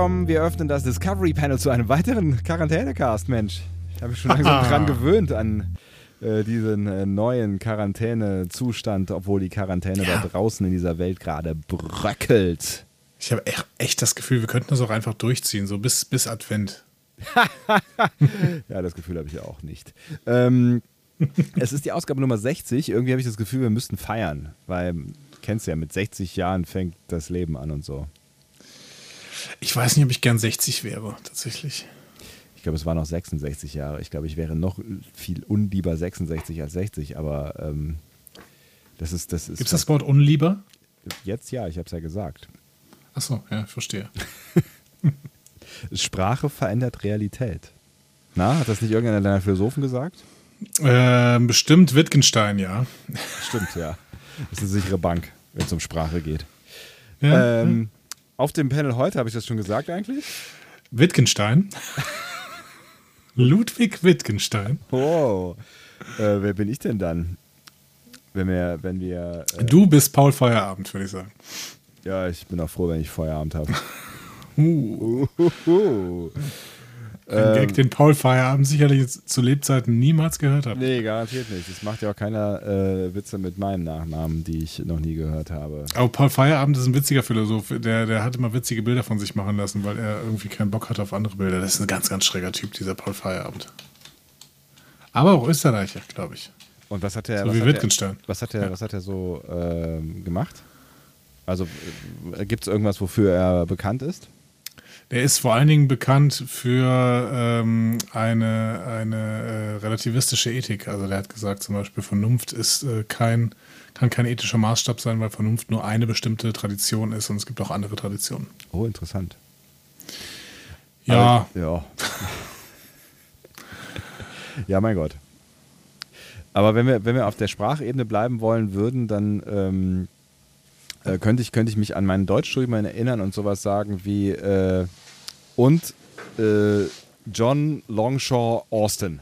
Willkommen. Wir öffnen das Discovery Panel zu einem weiteren Quarantänecast, Mensch. Ich habe mich schon langsam dran gewöhnt an äh, diesen äh, neuen Quarantänezustand, obwohl die Quarantäne Ja. da draußen in dieser Welt gerade bröckelt. Ich habe echt, das Gefühl, wir könnten das auch einfach durchziehen, so bis, bis Advent. Ja, das Gefühl habe ich auch nicht. Ähm, es ist die Ausgabe Nummer 60. Irgendwie habe ich das Gefühl, wir müssten feiern, weil, kennst ja, mit 60 Jahren fängt das Leben an und so. Ich weiß nicht, ob ich gern 60 wäre, tatsächlich. Ich glaube, es waren noch 66 Jahre. Ich glaube, ich wäre noch viel unlieber 66 als 60, aber ähm, das ist. Das ist Gibt es das Wort unlieber? Jetzt ja, ich habe es ja gesagt. Achso, ja, verstehe. Sprache verändert Realität. Na, hat das nicht irgendeiner deiner Philosophen gesagt? Ähm, bestimmt Wittgenstein, ja. Stimmt, ja. Das ist eine sichere Bank, wenn es um Sprache geht. ja. Ähm, auf dem Panel heute habe ich das schon gesagt eigentlich. Wittgenstein. Ludwig Wittgenstein. Oh, äh, wer bin ich denn dann? Wenn wir, wenn wir, äh, Du bist Paul Feierabend, würde ich sagen. ja, ich bin auch froh, wenn ich Feierabend habe. Uh, Uhuhu. Ein Gag, den Paul Feierabend sicherlich zu Lebzeiten niemals gehört hat. Nee, garantiert nicht. Es macht ja auch keiner äh, Witze mit meinem Nachnamen, die ich noch nie gehört habe. Aber Paul Feierabend ist ein witziger Philosoph. Der, der hat immer witzige Bilder von sich machen lassen, weil er irgendwie keinen Bock hat auf andere Bilder. Das ist ein ganz, ganz schräger Typ, dieser Paul Feierabend. Aber auch Österreicher, glaube ich. Und was hat er? So wie Wittgenstein. Was hat er, Ja. was hat er so ähm, gemacht? Also gibt es irgendwas, wofür er bekannt ist? Der ist vor allen Dingen bekannt für ähm, eine, eine äh, relativistische Ethik. Also der hat gesagt, zum Beispiel Vernunft ist äh, kein, kann kein ethischer Maßstab sein, weil Vernunft nur eine bestimmte Tradition ist und es gibt auch andere Traditionen. Oh, interessant. Ja, Aber, ja. ja, mein Gott. Aber wenn wir, wenn wir auf der Sprachebene bleiben wollen würden, dann ähm, äh, könnte, ich, könnte ich mich an mein Deutschstudium erinnern und sowas sagen wie äh, und äh, John Longshaw Austin.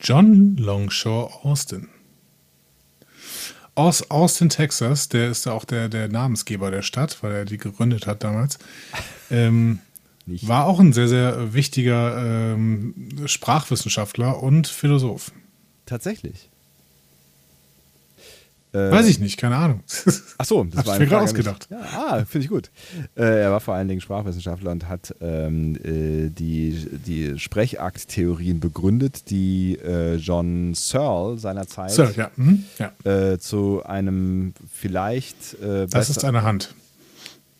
John Longshaw Austin. Aus Austin, Texas, der ist ja auch der, der Namensgeber der Stadt, weil er die gegründet hat damals. Ähm, war auch ein sehr, sehr wichtiger ähm, Sprachwissenschaftler und Philosoph. Tatsächlich. Äh, Weiß ich nicht, keine Ahnung. Ach so, das Hab war ich mir gerade ausgedacht. Ja, ah, finde ich gut. Äh, er war vor allen Dingen Sprachwissenschaftler und hat ähm, äh, die, die Sprechakt-Theorien begründet, die äh, John Searle seinerzeit So, ja. Mhm. ja. äh, zu einem vielleicht äh, Das ist eine Hand.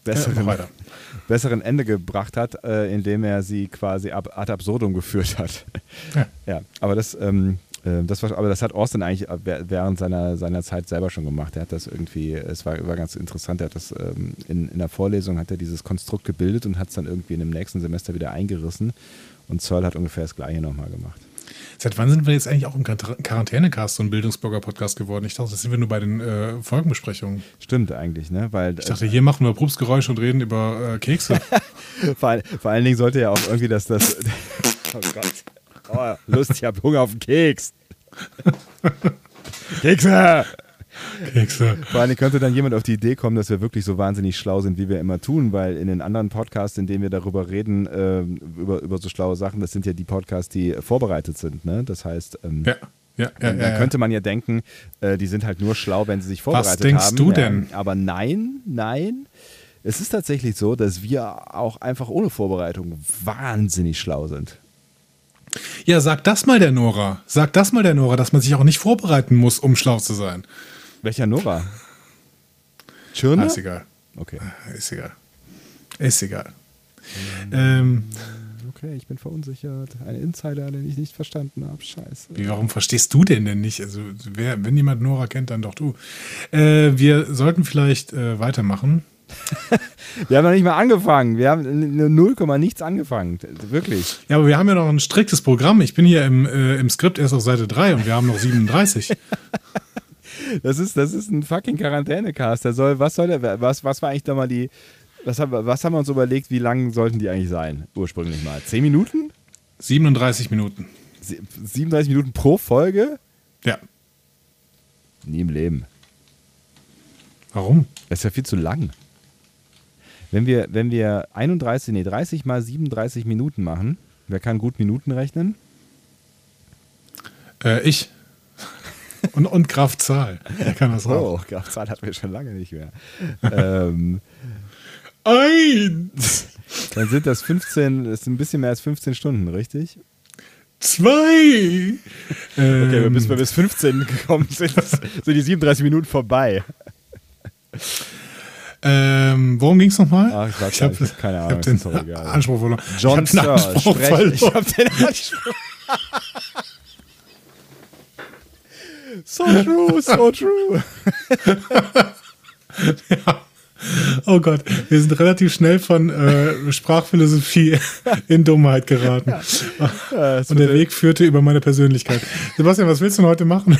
Besseren, weiter. besseren Ende gebracht hat, indem er sie quasi ab, ad absurdum geführt hat. Ja. Ja, aber das, ähm, äh, das war, aber das hat Austin eigentlich wer- während seiner, seiner Zeit selber schon gemacht. Er hat das irgendwie, es war, war ganz interessant, er hat das ähm, in, in der Vorlesung hat er dieses Konstrukt gebildet und hat es dann irgendwie in dem nächsten Semester wieder eingerissen. Und Searle hat ungefähr das gleiche nochmal gemacht. Seit wann sind wir jetzt eigentlich auch im Quar- Quarantänecast so ein Bildungsblogger-Podcast geworden? Ich dachte, das sind wir nur bei den äh, Folgenbesprechungen. Stimmt eigentlich, ne? Weil Ich dachte, hier machen wir Prupsgeräusche und reden über äh, Kekse. vor, vor allen Dingen sollte ja auch irgendwie das, das oh Gott. Oh, Lust, ich habe Hunger auf den Keks. Kekse! Kekse. Vor allem könnte dann jemand auf die Idee kommen, dass wir wirklich so wahnsinnig schlau sind, wie wir immer tun, weil in den anderen Podcasts, in denen wir darüber reden, ähm, über, über so schlaue Sachen, das sind ja die Podcasts, die vorbereitet sind. Ne? Das heißt, ähm, Ja, ja, ja. ja, ja. könnte man ja denken, äh, die sind halt nur schlau, wenn sie sich Was vorbereitet denkst haben. du denn? Ja, aber nein, nein. Es ist tatsächlich so, dass wir auch einfach ohne Vorbereitung wahnsinnig schlau sind. Ja, sag das mal der Nora. Sag das mal der Nora, dass man sich auch nicht vorbereiten muss, um schlau zu sein. Welcher Nora? Schirner? Ah, ist egal. Okay. Ist egal. Ist egal. Ähm, Okay, ich bin verunsichert. Ein Insider, den ich nicht verstanden habe. Scheiße. wie, warum verstehst du den denn nicht? Also, wer, wenn jemand Nora kennt, dann doch du. Äh, wir sollten vielleicht äh, weitermachen. Wir haben noch nicht mal angefangen. Wir haben 0, nichts angefangen. Wirklich. Ja, aber wir haben ja noch ein striktes Programm. Ich bin hier im, äh, im Skript erst auf Seite 3 und wir haben noch 37. das, ist, das ist ein fucking Quarantänecast. Der soll, was soll der, was, was war eigentlich da mal die, was haben, was haben wir uns überlegt, wie lang sollten die eigentlich sein? Ursprünglich mal. 10 Minuten? 37 Minuten. 37 Minuten pro Folge? Ja. Nie im Leben. Warum? Das ist ja viel zu lang. Wenn wir, wenn wir 31, nee, 30 mal 37 Minuten machen, wer kann gut Minuten rechnen? Äh, ich. Und, und Graf Zahl. Kann das auch? Oh, Graf Zahl hatten wir schon lange nicht mehr. ähm, Eins. Dann sind das 15, das ist ein bisschen mehr als 15 Stunden, richtig? Zwei. Okay, ähm, bis wir bis 15 gekommen sind, sind die 37 Minuten vorbei. Ähm, worum ging es nochmal? Ach, ich, ich habe keine Ahnung. Ich habe den Anspruch verloren. John ich habe den Anspruch verloren. Ich habe den Anspruch. so true, so true. ja. Oh Gott, wir sind relativ schnell von äh, Sprachphilosophie in Dummheit geraten. Ja. Und der Weg führte über meine Persönlichkeit. Sebastian, was willst du denn heute machen?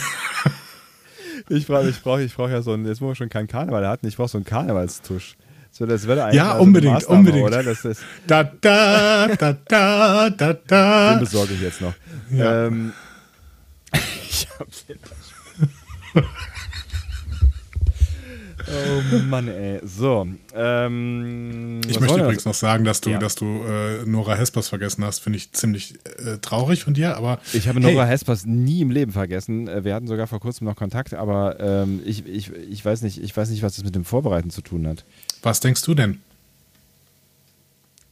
Ich brauche ich brauch, ich brauch ja so einen, jetzt wo wir schon keinen Karneval hatten, ich brauche so einen Karnevalstusch. So, das wäre eigentlich ja, unbedingt, so unbedingt. Oder? Das ist, da, da, da, da, da, da. Den besorge ich jetzt noch. Ja. Ähm, ich hab den Oh Mann, ey. So. Ähm, ich möchte übrigens noch sagen, dass du, ja. dass du äh, Nora Hespers vergessen hast. Finde ich ziemlich äh, traurig von dir, aber. Ich habe hey. Nora Hespers nie im Leben vergessen. Äh, wir hatten sogar vor kurzem noch Kontakt, aber ähm, ich, ich, ich, weiß nicht, ich weiß nicht, was das mit dem Vorbereiten zu tun hat. Was denkst du denn?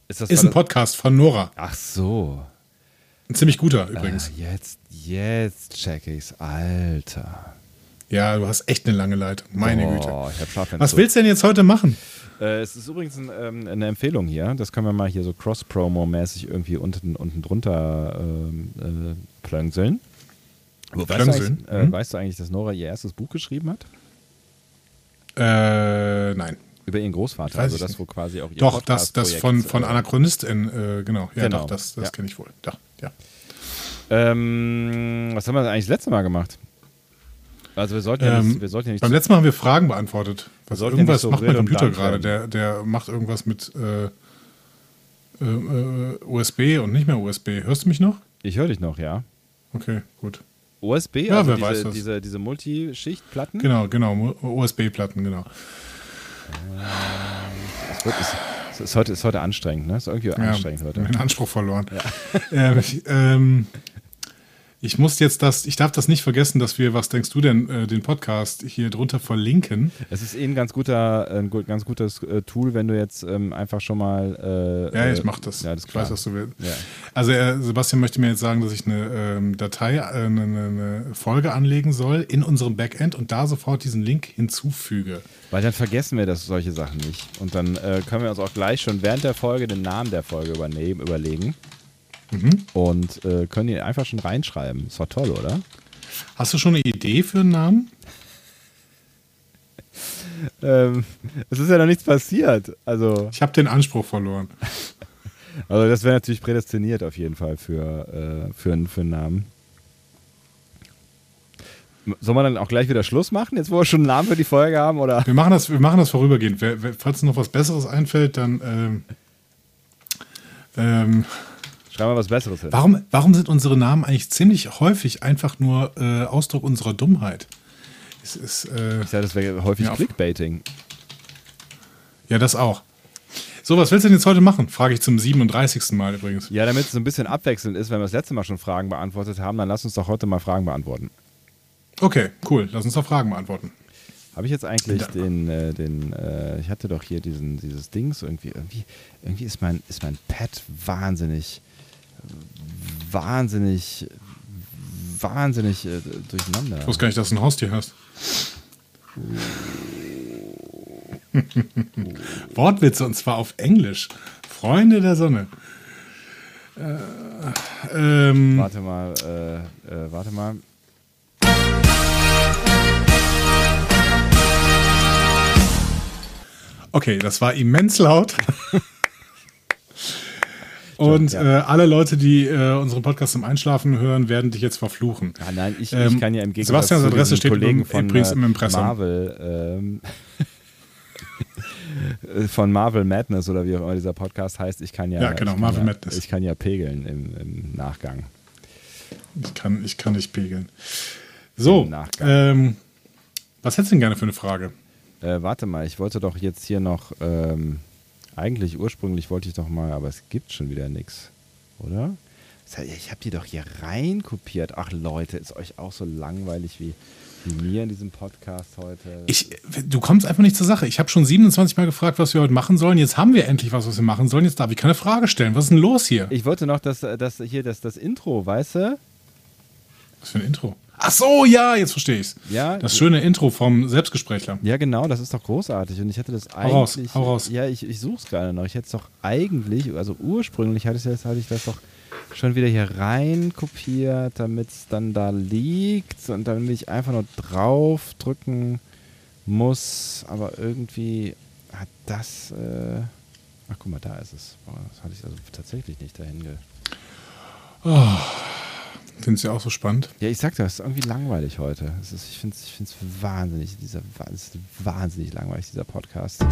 Ist, das ist ein Podcast von Nora. Ach so. Ein ziemlich guter übrigens. Ah, jetzt, jetzt check ich's. Alter. Ja, du hast echt eine lange Leitung. Meine oh, Güte. Ich hab. Was willst du denn jetzt heute machen? Äh, es ist übrigens ein, ähm, eine Empfehlung hier. Das können wir mal hier so Cross-Promo-mäßig irgendwie unten, unten drunter ähm, äh, plöngseln. plöngseln? Weißt, du äh, mhm. weißt du eigentlich, dass Nora ihr erstes Buch geschrieben hat? Äh, nein. Über ihren Großvater, also das, wo quasi auch ihr Doch, das, das von, von äh, Anachronistin, äh, genau. Ja, genau. Doch, das, das ja. kenne ich wohl. Doch, ja. Ähm, was haben wir eigentlich das letzte Mal gemacht? Also wir sollten ja nicht, ähm, wir sollten ja nicht Beim letzten Mal haben wir Fragen beantwortet. Also irgendwas ja so macht mein Computer gerade. Der, der macht irgendwas mit äh, äh, USB und nicht mehr USB. Hörst du mich noch? Ich höre dich noch, ja. Okay, gut. USB, ja, also wer diese, weiß das. diese, diese Multischichtplatten? Genau, genau, USB-Platten, genau. Es, wird, es, ist, heute, ist heute anstrengend, ne? Ist irgendwie ja, anstrengend heute. Den Anspruch verloren. Ja. äh, ähm, ich muss jetzt das, ich darf das nicht vergessen, dass wir, was denkst du denn, äh, den Podcast hier drunter verlinken. Es ist eh ein ganz guter, ein ganz gutes äh, Tool, wenn du jetzt ähm, einfach schon mal. Äh, ja, ich mach das. Ja, das ich weiß, was du willst. Ja. Also äh, Sebastian möchte mir jetzt sagen, dass ich eine ähm, Datei, äh, eine, eine, Folge anlegen soll in unserem Backend und da sofort diesen Link hinzufüge. Weil dann vergessen wir das solche Sachen nicht. Und dann äh, können wir uns auch gleich schon während der Folge den Namen der Folge übernehmen, überlegen. Mhm. Und äh, können ihn einfach schon reinschreiben. Ist doch toll, oder? Hast du schon eine Idee für einen Namen? ähm, es ist ja noch nichts passiert. Also, ich habe den Anspruch verloren. also das wäre natürlich prädestiniert auf jeden Fall für, äh, für, für einen Namen. Soll man dann auch gleich wieder Schluss machen, jetzt wo wir schon einen Namen für die Folge haben? Oder? Wir, machen das, wir machen das vorübergehend. Falls noch was Besseres einfällt, dann ähm, ähm, Schreiben wir was Besseres hin. Warum, warum sind unsere Namen eigentlich ziemlich häufig einfach nur äh, Ausdruck unserer Dummheit? Es ist, äh, ich sage, das wäre häufig Clickbaiting. Ja, das auch. So, was willst du denn jetzt heute machen? Frage ich zum 37. Mal übrigens. Ja, damit es so ein bisschen abwechselnd ist, wenn wir das letzte Mal schon Fragen beantwortet haben, dann lass uns doch heute mal Fragen beantworten. Okay, cool. Lass uns doch Fragen beantworten. Habe ich jetzt eigentlich ja. den, äh, den äh, ich hatte doch hier diesen, dieses Dings irgendwie, irgendwie, irgendwie ist mein, ist mein Pad wahnsinnig wahnsinnig, wahnsinnig äh, durcheinander. Ich wusste gar nicht, dass du ein Haustier hast. Wortwitze und zwar auf Englisch. Freunde der Sonne. Äh, ähm, warte mal, äh, äh, warte mal. Okay, das war immens laut. Und ja. äh, alle Leute, die äh, unseren Podcast zum Einschlafen hören, werden dich jetzt verfluchen. Ah, nein, ich, Ähm, ich kann ja im Gegensatz Sebastians zu Adresse steht Kollegen von übrigens im äh, Impressum. Marvel, ähm, äh, von Marvel Madness oder wie auch immer dieser Podcast heißt, ich kann ja, Ja, genau, Marvel ja, Madness. Ich kann ja pegeln im, im Nachgang. Ich kann, ich kann nicht pegeln. So, ähm, was hättest du denn gerne für eine Frage? Äh, warte mal, ich wollte doch jetzt hier noch, ähm, eigentlich ursprünglich wollte ich doch mal, aber es gibt schon wieder nichts, oder? Ich habe die doch hier rein kopiert. Ach Leute, ist euch auch so langweilig wie, wie mir in diesem Podcast heute? Ich, du kommst einfach nicht zur Sache. Ich habe schon 27 Mal gefragt, was wir heute machen sollen. Jetzt haben wir endlich was, was wir machen sollen. Jetzt darf ich keine Frage stellen. Was ist denn los hier? Ich wollte noch das, das hier das, das Intro, weißt du? Was für ein Intro? Ach so, ja, jetzt verstehe ich's. Ja. Das schöne Intro vom Selbstgesprächler. Ja, genau, das ist doch großartig. Und ich hätte das Hau raus, eigentlich. hau raus. Ja, ich, ich suche es gerade noch. Ich hätte es doch eigentlich, also ursprünglich hatte ich, das, hatte ich das doch schon wieder hier rein kopiert, damit es dann da liegt und damit ich einfach nur drauf drücken muss. Aber irgendwie hat das. Äh ach, guck mal, da ist es. Das hatte ich also tatsächlich nicht dahin ge. Findest du auch so spannend? Ja, ich sag das, es ist irgendwie langweilig heute. Es ist, ich finde es ich find's wahnsinnig, dieser, es ist wahnsinnig langweilig, dieser Podcast.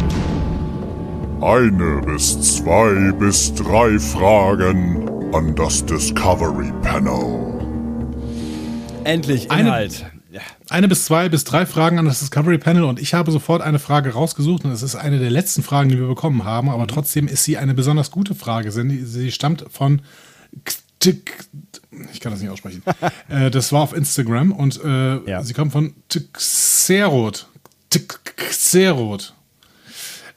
Eine bis zwei bis drei Fragen an das Discovery Panel. Endlich Eine- Inhalt. ja. Eine bis zwei bis drei Fragen an das Discovery Panel und ich habe sofort eine Frage rausgesucht und es ist eine der letzten Fragen, die wir bekommen haben, aber trotzdem ist sie eine besonders gute Frage. Sie sie stammt von Ktik- ich kann das nicht aussprechen. äh, das war auf Instagram und äh, Ja. sie kommt von Xerot. Xerot.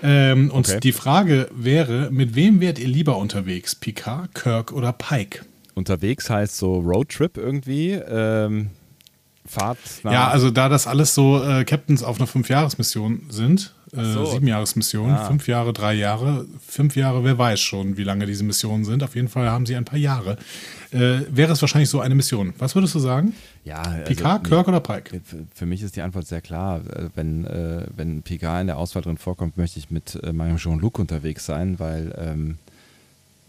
Ähm, und Okay. die Frage wäre, mit wem wärt ihr lieber unterwegs? Picard, Kirk oder Pike? Unterwegs heißt so Roadtrip irgendwie. Ähm, Fahrt. Ja, also da das alles so äh, Captains auf einer Fünfjahresmission sind, äh, so. Siebenjahresmission, Ah. fünf Jahre, drei Jahre, fünf Jahre, wer weiß schon, wie lange diese Missionen sind. Auf jeden Fall haben sie ein paar Jahre. Äh, wäre es wahrscheinlich so eine Mission. Was würdest du sagen? ja, also, Picard, nee, Kirk oder Pike? Für, mich ist die Antwort sehr klar. Äh, Wenn, äh, wenn Picard in der Auswahl drin vorkommt, möchte ich mit äh, meinem Jean-Luc unterwegs sein, weil, ähm,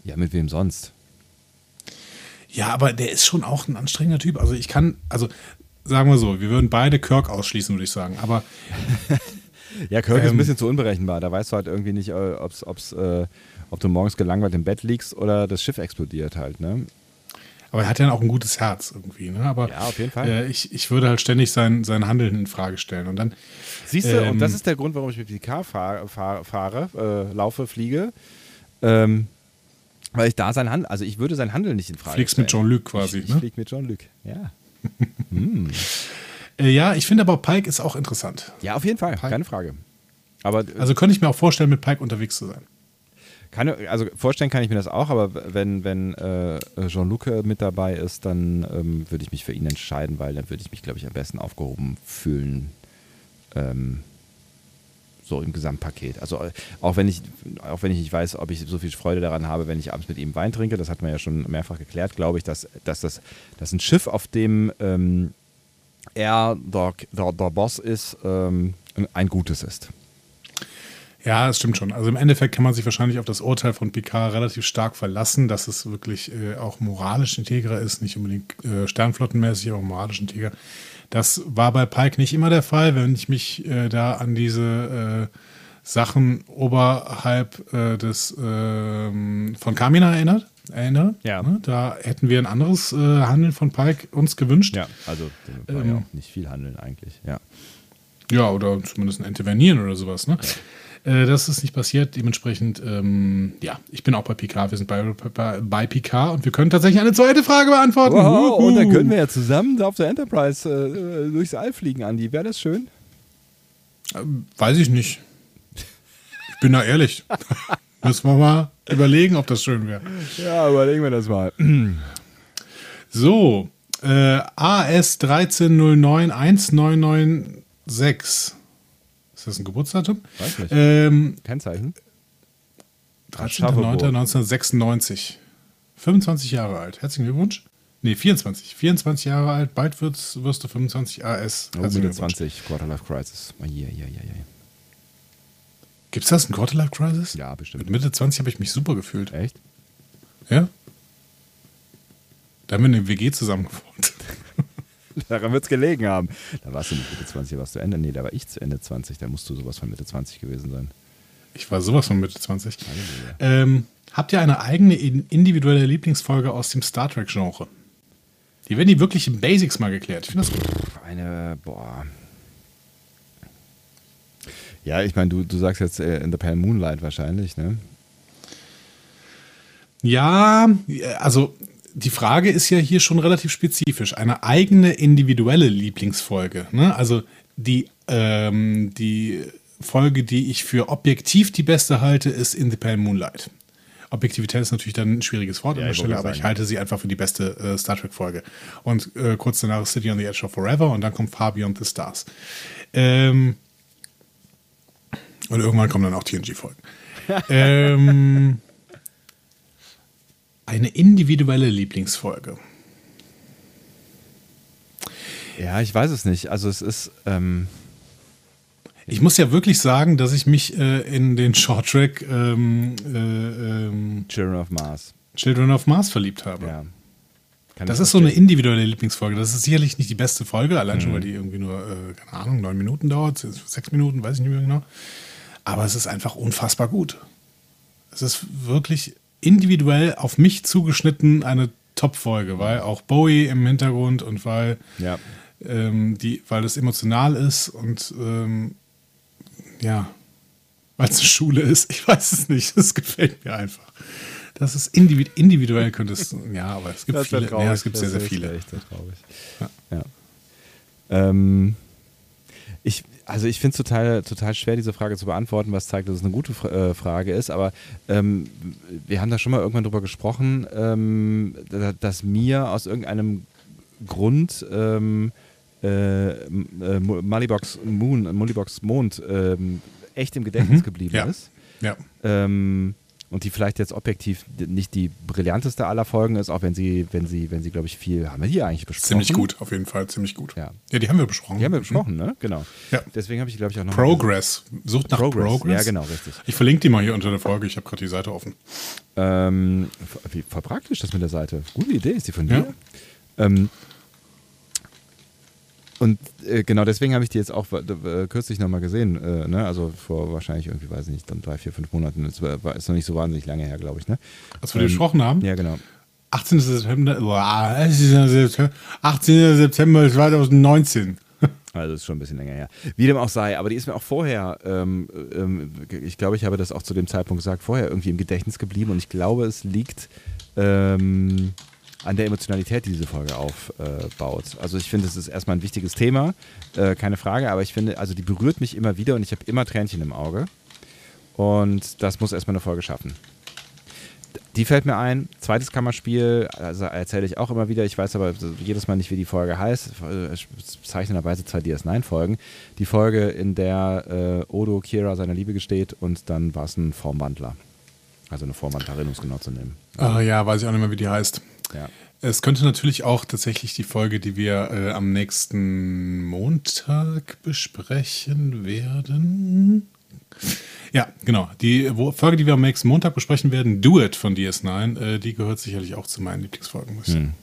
ja, mit wem sonst? Ja, aber der ist schon auch ein anstrengender Typ. Also ich kann, also sagen wir so, wir würden beide Kirk ausschließen, würde ich sagen. Aber Ja, Kirk ist ein Ähm, bisschen zu unberechenbar. Da weißt du halt irgendwie nicht, äh, ob's, ob's, äh, ob du morgens gelangweilt im Bett liegst oder das Schiff explodiert halt, ne? Aber er hat ja auch ein gutes Herz irgendwie. Ne? Aber Ja, auf jeden Fall. Äh, ich, ich würde halt ständig sein, sein Handeln in Frage stellen. Und dann, Siehst du, Ähm, und das ist der Grund, warum ich mit Picard fahr, fahr, fahre, äh, laufe, fliege. Ähm, weil ich da sein Handeln, also ich würde sein Handeln nicht in Frage Fliegst stellen. mit Jean-Luc quasi, Ich, ich ne? flieg mit Jean-Luc, ja. äh, ja, ich finde aber Pike ist auch interessant. Ja, auf jeden Fall, keine Frage. Aber Also könnte ich mir auch vorstellen, mit Pike unterwegs zu sein. keine, also vorstellen kann ich mir das auch, aber wenn, wenn äh, Jean-Luc äh, mit dabei ist, dann ähm, würde ich mich für ihn entscheiden, weil dann würde ich mich, glaube ich, am besten aufgehoben fühlen. Ähm, so im Gesamtpaket. Also äh, auch wenn ich, auch wenn ich nicht weiß, ob ich so viel Freude daran habe, wenn ich abends mit ihm Wein trinke, das hat man ja schon mehrfach geklärt, glaube ich, dass, dass das dass ein Schiff, auf dem ähm, er der, der, der Boss ist, ähm, ein gutes ist. Ja, das stimmt schon. Also im Endeffekt kann man sich wahrscheinlich auf das Urteil von Picard relativ stark verlassen, dass es wirklich äh, auch moralisch integrer ist, nicht unbedingt äh, sternflottenmäßig, aber moralisch integer. Das war bei Pike nicht immer der Fall, wenn ich mich äh, da an diese äh, Sachen oberhalb äh, des ähm, von Kamina erinnert, erinnere. Ja. Ne? Da hätten wir ein anderes äh, Handeln von Pike uns gewünscht. Ja, also war ja Ähm, auch nicht viel handeln eigentlich. Ja. Ja, oder zumindest ein Intervenieren oder sowas, ne? Äh, das ist nicht passiert. Dementsprechend, ähm, ja, ich bin auch bei Picard. Wir sind bei, bei, bei Picard und wir können tatsächlich eine zweite Frage beantworten. Wow, und dann können wir ja zusammen auf der Enterprise äh, durchs All fliegen, Andi. Wäre das schön? Ähm, Weiß ich nicht. Ich bin da ehrlich. Müssen wir mal überlegen, ob das schön wäre. Ja, überlegen wir das mal. So, äh, AS 130919996. Ist das ein Geburtsdatum? Weiß nicht. Ähm, Kennzeichen? Aschaffenburg. 13.09.1996. 25 Jahre alt. Herzlichen Glückwunsch. Nee, 24. 24 Jahre alt. Bald wirst, wirst du 25 AS. Oh, Mitte Glückwunsch. 20, Quarterlife Crisis. Oh, yeah, yeah, yeah, yeah. Gibt es das, ein Quarterlife Crisis? Ja, bestimmt. Mit Mitte 20 habe ich mich super gefühlt. Echt? Ja? Da haben wir in der WG zusammen gewohnt. Daran wird es gelegen haben. Da warst du nicht Mitte 20, da warst du Ende. Nee, da war ich zu Ende 20. Da musst du sowas von Mitte 20 gewesen sein. Ich war sowas von Mitte 20. Ähm, habt ihr eine eigene in- individuelle Lieblingsfolge aus dem Star Trek-Genre? Die werden die wirklich in Basics mal geklärt. Ich finde das gut. Eine, boah. Ja, ich meine, du, du sagst jetzt äh, In the Pale Moonlight wahrscheinlich, ne? Ja, also die Frage ist ja hier schon relativ spezifisch. Eine eigene individuelle Lieblingsfolge. Ne? Also die, ähm, die Folge, die ich für objektiv die beste halte, ist In the Pale Moonlight. Objektivität ist natürlich dann ein schwieriges Wort an Ja, der ich Stelle, aber ich halte sie einfach für die beste äh, Star Trek-Folge. Und äh, kurz danach ist City on the Edge of Forever und dann kommt Far Beyond the Stars. Ähm, und irgendwann kommen dann auch TNG-Folgen. ähm, eine individuelle Lieblingsfolge. Ja, ich weiß es nicht. Also es ist, ähm, Ich muss ja wirklich sagen, dass ich mich äh, in den Short Track ähm, äh, ähm, Children of Mars. Children of Mars verliebt habe. Ja. Kann Das ist so eine individuelle Lieblingsfolge. Das ist sicherlich nicht die beste Folge, allein Mhm. schon, weil die irgendwie nur, äh, keine Ahnung, neun Minuten dauert, sechs Minuten, weiß ich nicht mehr genau. Aber es ist einfach unfassbar gut. Es ist wirklich individuell auf mich zugeschnitten eine Top-Folge, weil auch Bowie im Hintergrund und weil, Ja. ähm, die, weil es emotional ist und ähm, ja, weil es eine Schule ist. Ich weiß es nicht. Es gefällt mir einfach. Das ist individu individuell könnte es, ja, aber es gibt Das viele. traurig, Ja, es gibt sehr, sehr viele. Echt sehr traurig. Ja. Ja. Ähm, also ich finde es total, total schwer, diese Frage zu beantworten, was zeigt, dass es eine gute äh, Frage ist. Aber ähm, wir haben da schon mal irgendwann drüber gesprochen, ähm, da- dass mir aus irgendeinem Grund ähm, äh, äh, Moon, Mollybox Mond ähm, echt im Gedächtnis Mhm. geblieben Ja. ist. Ja. Ähm, und die vielleicht jetzt objektiv nicht die brillanteste aller Folgen ist, auch wenn sie, wenn sie, wenn sie, glaube ich, viel, haben wir hier eigentlich besprochen? Ziemlich gut, auf jeden Fall, ziemlich gut. Ja. Ja, die haben wir besprochen. Die haben wir besprochen, ne? Genau. Ja. Deswegen habe ich, glaube ich, auch noch. Progress. Sucht nach Progress. Progress. Ja, genau, richtig. Ich verlinke die mal hier unter der Folge. Ich habe gerade die Seite offen. Ähm, wie, voll praktisch das mit der Seite. Gute Idee, ist die von Ja. dir? Ähm, und äh, genau deswegen habe ich die jetzt auch äh, kürzlich nochmal gesehen. Äh, ne? Also vor wahrscheinlich irgendwie, weiß ich nicht, dann drei, vier, fünf Monaten. Das war, ist noch nicht so wahnsinnig lange her, glaube ich. Ne? Was wir besprochen haben. Ja, genau. 18. September, boah, 18. September 2019. Also ist schon ein bisschen länger her. Wie dem auch sei, aber die ist mir auch vorher, ähm, ähm, ich glaube, ich habe das auch zu dem Zeitpunkt gesagt, vorher irgendwie im Gedächtnis geblieben und ich glaube, es liegt ähm, an der Emotionalität, die diese Folge aufbaut. also ich finde, es ist erstmal ein wichtiges Thema, äh, keine Frage, aber ich finde, also die berührt mich immer wieder und ich habe immer Tränchen im Auge und das muss erstmal eine Folge schaffen. Die fällt mir ein. Zweites Kammerspiel, also erzähle ich auch immer wieder. Ich weiß aber jedes Mal nicht, wie die Folge heißt. Äh, Bezeichnenderweise zwei DS9-Folgen. Die Folge, in der äh, Odo Kira seiner Liebe gesteht und dann war es ein Formwandler. Also eine Formwandlerin, um es genau zu nehmen. Ah, ja, weiß ich auch nicht mehr, wie die heißt. Ja. Es könnte natürlich auch tatsächlich die Folge, die wir äh, am nächsten Montag besprechen werden. Ja, genau. Die Folge, die wir am nächsten Montag besprechen werden, Do It von DS9, äh, die gehört sicherlich auch zu meinen Lieblingsfolgen. Sagen.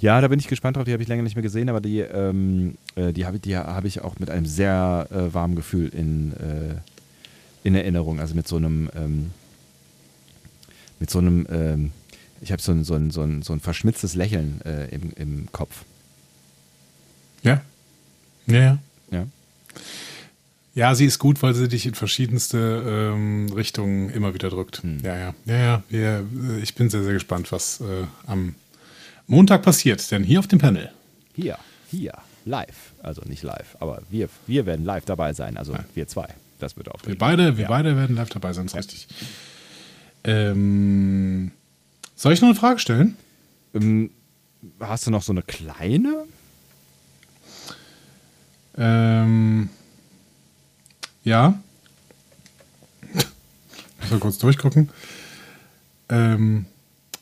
Ja, da bin ich gespannt drauf. Die habe ich länger nicht mehr gesehen, aber die, ähm, äh, die habe ich, hab ich auch mit einem sehr äh, warmen Gefühl in, äh, in Erinnerung. Also mit so einem, ähm, mit so einem, ähm, ich habe so ein, so, ein, so, ein, so ein verschmitztes Lächeln äh, im, im Kopf. Ja? Ja, ja. Ja. Ja, sie ist gut, weil sie dich in verschiedenste ähm, Richtungen immer wieder drückt. Ja, ja. Ja, ja. Wir, äh, ich bin sehr, sehr gespannt, was äh, am Montag passiert. Denn hier auf dem Panel Hier, hier, live. Also nicht live, aber wir, wir werden live dabei sein. Also wir zwei. Das wird Wir aufregend. beide, wir Ja. beide werden live dabei sein, ist richtig. Ähm, soll ich noch eine Frage stellen? Ähm, hast du noch so eine kleine? Ähm, ja. Muss mal kurz durchgucken. Ähm,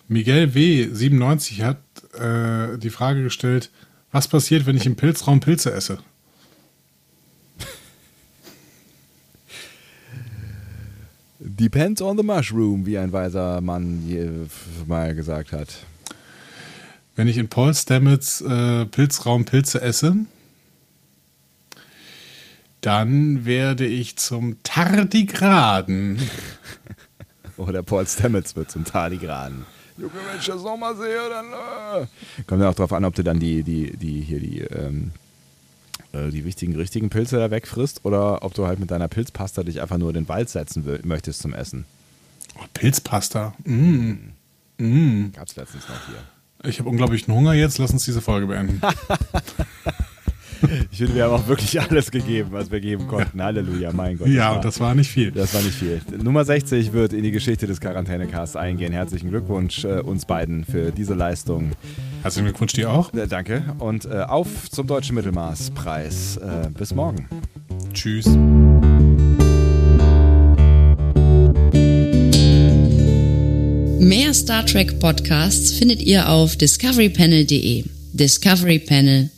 Miguel W. 97 hat äh, die Frage gestellt, was passiert, wenn ich im Pilzraum Pilze esse? Depends on the mushroom, wie ein weiser Mann mal gesagt hat. Wenn ich in Paul Stamets äh, Pilzraum Pilze esse, dann werde ich zum Tardigraden. Oder Paul Stamets wird zum Tardigraden. Junge, wenn ich das nochmal sehe, dann. Äh. Kommt ja auch drauf an, ob du dann die, die, die, hier die, ähm, äh, die wichtigen, richtigen Pilze da wegfrisst oder ob du halt mit deiner Pilzpasta dich einfach nur in den Wald setzen will, möchtest zum Essen. Oh, Pilzpasta. Mm. Mm. Gab's letztens noch hier. Ich habe unglaublichen Hunger jetzt. Lass uns diese Folge beenden. ich finde, wir haben auch wirklich alles gegeben, was wir geben konnten. Halleluja, mein Gott. Ja, das war, das war nicht viel. Das war nicht viel. Nummer 60 wird in die Geschichte des Quarantänecasts eingehen. Herzlichen Glückwunsch äh, uns beiden für diese Leistung. Herzlichen Glückwunsch dir auch. Äh, danke. Und äh, auf zum Deutschen Mittelmaßpreis. Äh, bis morgen. Tschüss. Mehr Star Trek Podcasts findet ihr auf discoverypanel.de. Discovery Panel.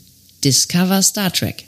Discover Star Trek.